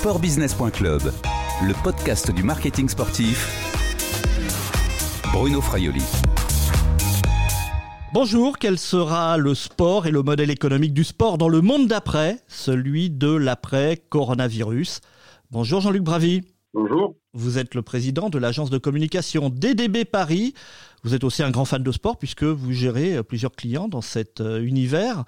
Sportbusiness.club, le podcast du marketing sportif. Bruno Fraioli. Bonjour, quel sera le sport et le modèle économique du sport dans le monde d'après, celui de l'après-coronavirus? Bonjour Jean-Luc Bravy. Bonjour. Vous êtes le président de l'agence de communication DDB Paris. Vous êtes aussi un grand fan de sport puisque vous gérez plusieurs clients dans cet euh, univers.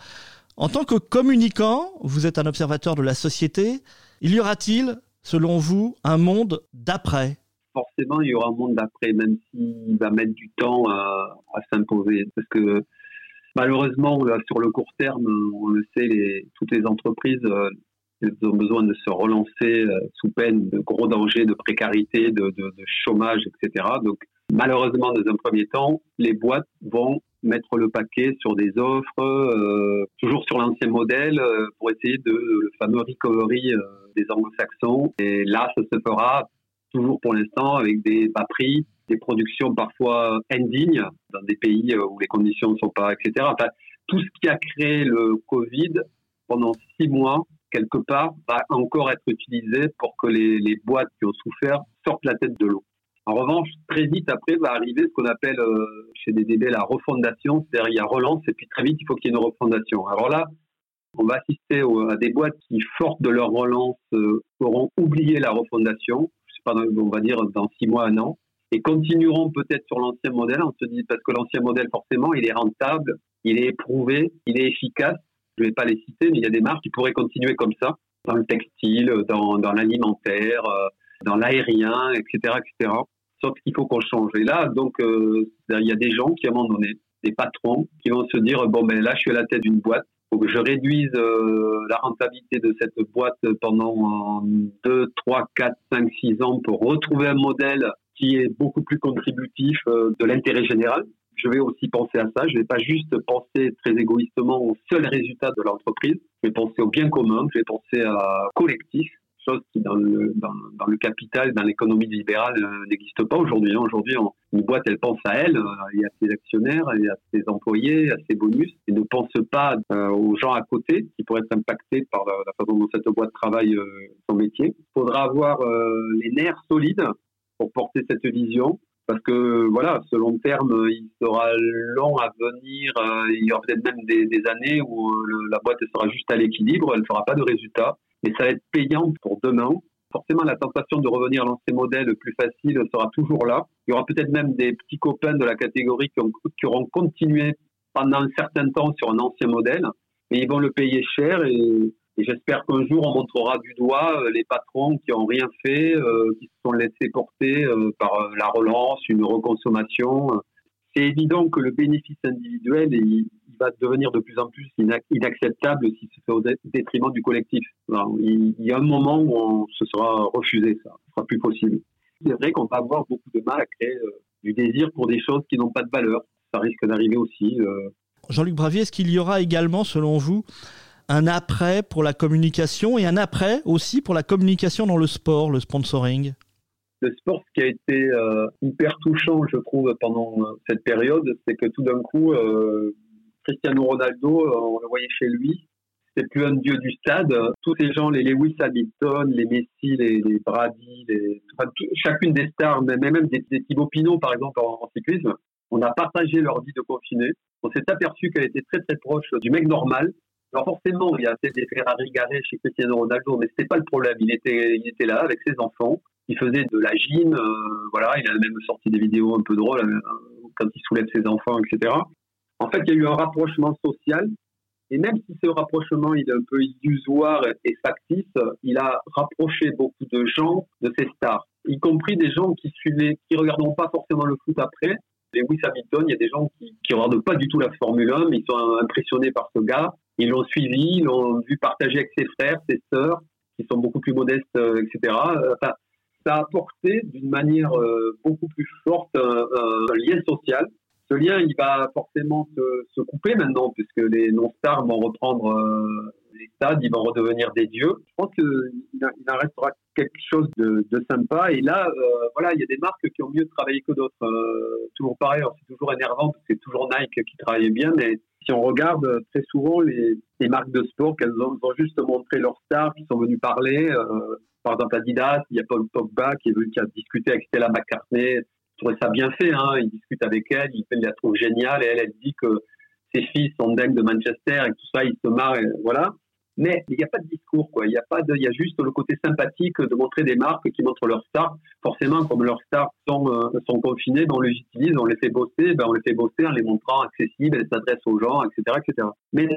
En tant que communicant, vous êtes un observateur de la société. Il y aura-t-il, selon vous, un monde d'après? Forcément, il y aura un monde d'après, même s'il va mettre du temps à, s'imposer. Parce que malheureusement, sur le court terme, on le sait, toutes les entreprises euh, ont besoin de se relancer euh, sous peine de gros dangers, de précarité, de, chômage, etc. Donc, malheureusement, dans un premier temps, les boîtes vont mettre le paquet sur des offres, euh, toujours sur l'ancien modèle, euh, pour essayer de le fameux recovery des anglo-saxons. Et là, ça se fera toujours pour l'instant avec des bas prix, des productions parfois indignes dans des pays où les conditions ne sont pas, etc. Enfin, tout ce qui a créé le Covid pendant six mois quelque part, va encore être utilisé pour que les, boîtes qui ont souffert sortent la tête de l'eau. En revanche, très vite après va arriver ce qu'on appelle euh, chez des DB la refondation, c'est-à-dire il y a relance et puis très vite il faut qu'il y ait une refondation. Alors là, on va assister à des boîtes qui, fortes de leur relance, euh, auront oublié la refondation, je sais pas, on va dire dans six mois, un an, et continueront peut-être sur l'ancien modèle. On se dit parce que l'ancien modèle forcément, il est rentable, il est éprouvé, il est efficace, je ne vais pas les citer, mais il y a des marques qui pourraient continuer comme ça, dans le textile, dans, dans l'alimentaire, euh, dans l'aérien, etc., etc. Sauf qu'il faut qu'on change. Et là, donc, euh, il y a des gens qui, à un moment donné, des patrons, qui vont se dire, bon, ben là, je suis à la tête d'une boîte, faut que je réduise euh, la rentabilité de cette boîte pendant 2, 3, 4, 5, 6 ans pour retrouver un modèle qui est beaucoup plus contributif de l'intérêt général je vais aussi penser à ça. Je ne vais pas juste penser très égoïstement au seul résultat de l'entreprise. Je vais penser au bien commun. Je vais penser à collectif, chose qui dans le, dans, le capital, dans l'économie libérale euh, n'existe pas aujourd'hui. Hein. Aujourd'hui, une boîte, elle pense à elle, et à ses actionnaires, et à ses employés, à ses bonus, et ne pense pas euh, aux gens à côté qui pourraient être impactés par la, façon dont cette boîte travaille euh, son métier. Il faudra avoir les nerfs solides pour porter cette vision parce que voilà, ce long terme, il sera long à venir. Euh, il y aura peut-être même des, années où euh, la boîte sera juste à l'équilibre, elle ne fera pas de résultats, mais ça va être payant pour demain. Forcément, la tentation de revenir dans ces modèles plus faciles sera toujours là. Il y aura peut-être même des petits copains de la catégorie qui, qui auront continué pendant un certain temps sur un ancien modèle, mais ils vont le payer cher et et j'espère qu'un jour, on montrera du doigt euh, les patrons qui n'ont rien fait, euh, qui se sont laissés porter euh, par la relance, une reconsommation. C'est évident que le bénéfice individuel, il, va devenir de plus en plus inacceptable s'il se fait au détriment du collectif. il, y a un moment où on se sera refusé, ça ne sera plus possible. C'est vrai qu'on va avoir beaucoup de mal à créer du désir pour des choses qui n'ont pas de valeur. Ça risque d'arriver aussi. Jean-Luc Bravier, est-ce qu'il y aura également, selon vous, un après pour la communication et un après aussi pour la communication dans le sport, le sponsoring? Le sport, ce qui a été euh, hyper touchant, je trouve, pendant euh, cette période, c'est que tout d'un coup, euh, Cristiano Ronaldo, on le voyait chez lui, c'est plus un dieu du stade. Tous ces gens, les Lewis Hamilton, les Messi, les, Brady, chacune des stars, même, même des, des Thibaut Pinot, par exemple, en, cyclisme, on a partagé leur vie de confiné. On s'est aperçu qu'elle était très très proche du mec normal, alors forcément, il y a des Ferrari garés chez Cristiano Ronaldo, mais c'était pas le problème. Il était, il était là avec ses enfants. Il faisait de la gym. Euh, voilà, il a même sorti des vidéos un peu drôles euh, quand il soulève ses enfants, etc. En fait, il y a eu un rapprochement social. Et même si ce rapprochement est un peu illusoire et factice, il a rapproché beaucoup de gens de ces stars, y compris des gens qui suivaient, qui regarderont pas forcément le foot après. Lewis Hamilton, il y a des gens qui ne regardent pas du tout la Formule 1, mais ils sont impressionnés par ce gars. Ils l'ont suivi, ils l'ont vu partager avec ses frères, ses sœurs, qui sont beaucoup plus modestes, euh, etc. Ça a apporté d'une manière euh, beaucoup plus forte un, lien social. Ce lien, il va forcément se, couper maintenant, puisque les non-stars vont reprendre euh, les stades, ils vont redevenir des dieux. Je pense qu'il en restera quelque chose de, sympa. Et là, voilà, il y a des marques qui ont mieux travaillé que d'autres. toujours pareil, c'est toujours énervant, parce que c'est toujours Nike qui travaille bien, mais si on regarde euh, très souvent les, marques de sport qu'elles ont, ont, juste montré leurs stars qui sont venues parler, euh, Par exemple, Adidas, il y a Paul Pogba qui, qui a discuté avec Stella McCartney. Ça bien fait. Hein. Il discute avec elle, il, la trouve géniale et elle, elle dit que ses fils sont dingues de Manchester et tout ça, il se marre. voilà. Mais il n'y a pas de discours, quoi. Il y a y a juste le côté sympathique de montrer des marques qui montrent leurs stars. Forcément, comme leurs stars sont, euh, sont confinés, ben on les utilise, on les fait bosser, ben on les fait bosser en les montrant accessibles, elles s'adressent aux gens, etc., etc. Mais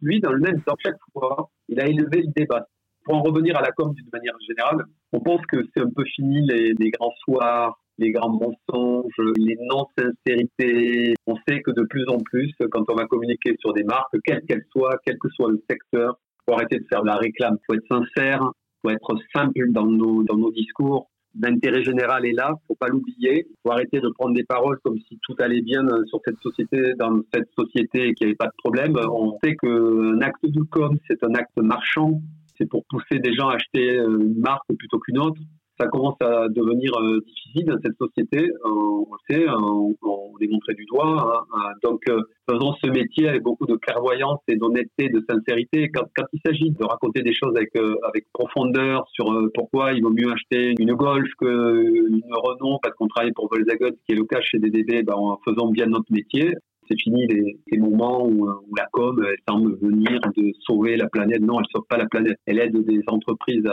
lui, dans le même temps, chaque fois, il a élevé le débat. Pour en revenir à la com d'une manière générale, on pense que c'est un peu fini les grands soirs, les grands mensonges, les non-sincérités. On sait que de plus en plus, quand on va communiquer sur des marques, quelles qu'elles soient, quel que soit le secteur, faut arrêter de faire de la réclame. faut être sincère, faut être simple dans nos, dans nos discours. L'intérêt général est là, faut pas l'oublier. faut arrêter de prendre des paroles comme si tout allait bien sur cette société, dans cette société et qu'il n'y avait pas de problème. On sait qu'un acte de com, c'est un acte marchand. C'est pour pousser des gens à acheter une marque plutôt qu'une autre ça commence à devenir euh, difficile dans cette société. on le sait, on, on les montrait du doigt. Hein, donc, euh, faisons ce métier avec beaucoup de clairvoyance et d'honnêteté, de sincérité. Quand, il s'agit de raconter des choses avec, euh, profondeur sur pourquoi il vaut mieux acheter une Golf qu'une Renault parce qu'on travaille pour Volkswagen, ce qui est le cas chez DDB, ben, en faisant bien notre métier, c'est fini les, moments où, la com elle semble venir de sauver la planète. Non, elle sauve pas la planète. Elle aide des entreprises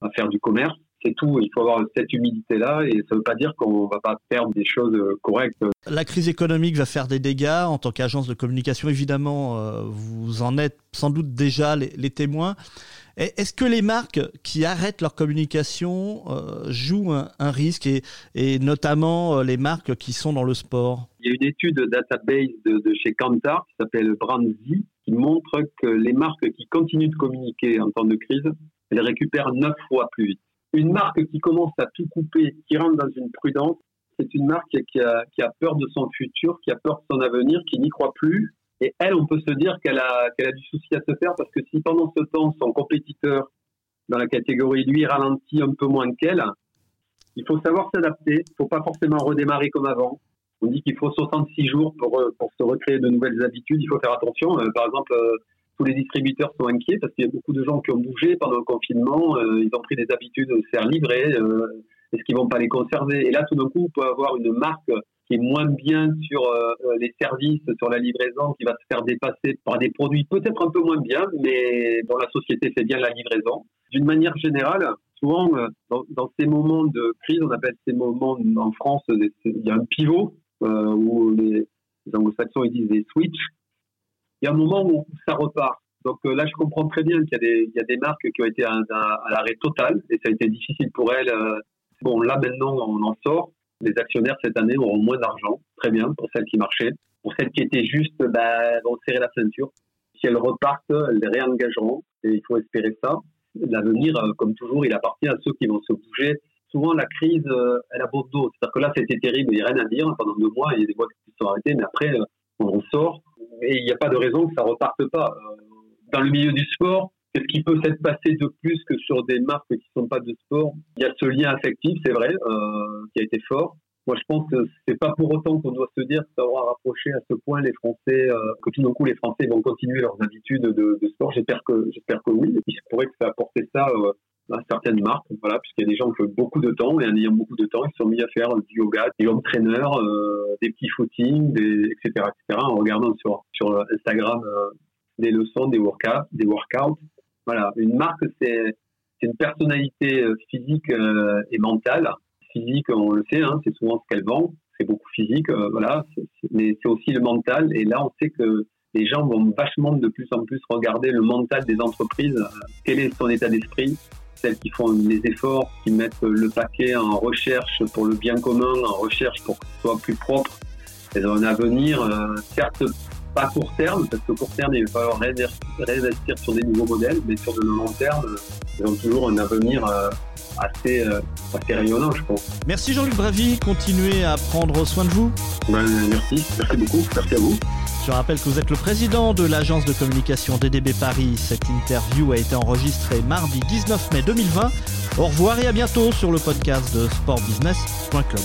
à faire du commerce c'est tout. Il faut avoir cette humilité-là et ça ne veut pas dire qu'on ne va pas perdre des choses euh, correctes. La crise économique va faire des dégâts. En tant qu'agence de communication, évidemment, euh, vous en êtes sans doute déjà les, témoins. Est-ce que les marques qui arrêtent leur communication euh, jouent un, risque et, et, notamment les marques qui sont dans le sport? Il y a une étude database de, de chez Kantar qui s'appelle Brandzy qui montre que les marques qui continuent de communiquer en temps de crise, elles récupèrent neuf fois plus vite. Une marque qui commence à tout couper, qui rentre dans une prudence, c'est une marque qui a, qui a, peur de son futur, qui a peur de son avenir, qui n'y croit plus. Et elle, on peut se dire qu'elle a, qu'elle a du souci à se faire parce que si pendant ce temps, son compétiteur dans la catégorie, lui, ralentit un peu moins qu'elle, il faut savoir s'adapter. Il ne faut pas forcément redémarrer comme avant. On dit qu'il faut 66 jours pour, pour se recréer de nouvelles habitudes. Il faut faire attention. Euh, par exemple, euh, tous les distributeurs sont inquiets parce qu'il y a beaucoup de gens qui ont bougé pendant le confinement, euh, ils ont pris des habitudes de faire livrer, euh, est-ce qu'ils vont pas les conserver? Et là, tout d'un coup, on peut avoir une marque qui est moins bien sur euh, les services, sur la livraison, qui va se faire dépasser par des produits peut-être un peu moins bien, mais dont la société fait bien la livraison. D'une manière générale, souvent, dans, ces moments de crise, on appelle ces moments en France, il y a un pivot où les, les anglo-saxons disent des switches il y a un moment où ça repart. Donc euh, là, je comprends très bien qu'il y, a des marques qui ont été à, à, l'arrêt total et ça a été difficile pour elles. Euh. Bon, là maintenant, on en sort. Les actionnaires cette année auront moins d'argent, très bien pour celles qui marchaient. Pour celles qui étaient juste, bah, vont serrer la ceinture. Si elles repartent, elles les réengageront et il faut espérer ça. L'avenir, euh, comme toujours, il appartient à ceux qui vont se bouger. Souvent, la crise, elle a beau dos. C'est-à-dire que là, c'était terrible, il n'y a rien à dire. Pendant deux mois, il y a des boîtes qui se sont arrêtées, mais après, on en sort et il n'y a pas de raison que ça reparte pas. Euh, dans le milieu du sport, qu'est-ce qui peut s'être passé de plus que sur des marques qui ne sont pas de sport? Il y a ce lien affectif, c'est vrai, euh, qui a été fort. Moi, je pense que c'est pas pour autant qu'on doit se dire que ça aura rapproché à ce point les Français, euh, que tout d'un coup les Français vont continuer leurs habitudes de, de sport. J'espère que j'espère que oui. Il se pourrait que ça apporte ça certaines marques, voilà, puisqu'il y a des gens qui ont beaucoup de temps et en ayant beaucoup de temps, ils se sont mis à faire du yoga, home trainers, euh, des petits footings, etc., etc., en regardant sur, sur Instagram euh, des leçons, des workouts, des workouts. Voilà, une marque, c'est une personnalité euh, physique et mentale. Physique, on le sait, hein, c'est souvent ce qu'elle vend, c'est beaucoup physique, voilà, mais c'est aussi le mental. Et là, on sait que les gens vont vachement de plus en plus regarder le mental des entreprises, quel est son état d'esprit, celles qui font les efforts, qui mettent le paquet en recherche pour le bien commun, en recherche pour que ce soit plus propre, elles ont un avenir, euh, certes pas court terme, parce que court terme, il va falloir réinvestir sur des nouveaux modèles, mais sur le long terme, elles ont toujours un avenir euh, assez, euh, assez rayonnant, je pense. Merci Jean-Luc Bravy, continuez à prendre soin de vous. Ben, merci, merci beaucoup, merci à vous. Je rappelle que vous êtes le président de l'agence de communication DDB Paris. Cette interview a été enregistrée mardi 19 mai 2020. Au revoir et à bientôt sur le podcast de sportbusiness.club.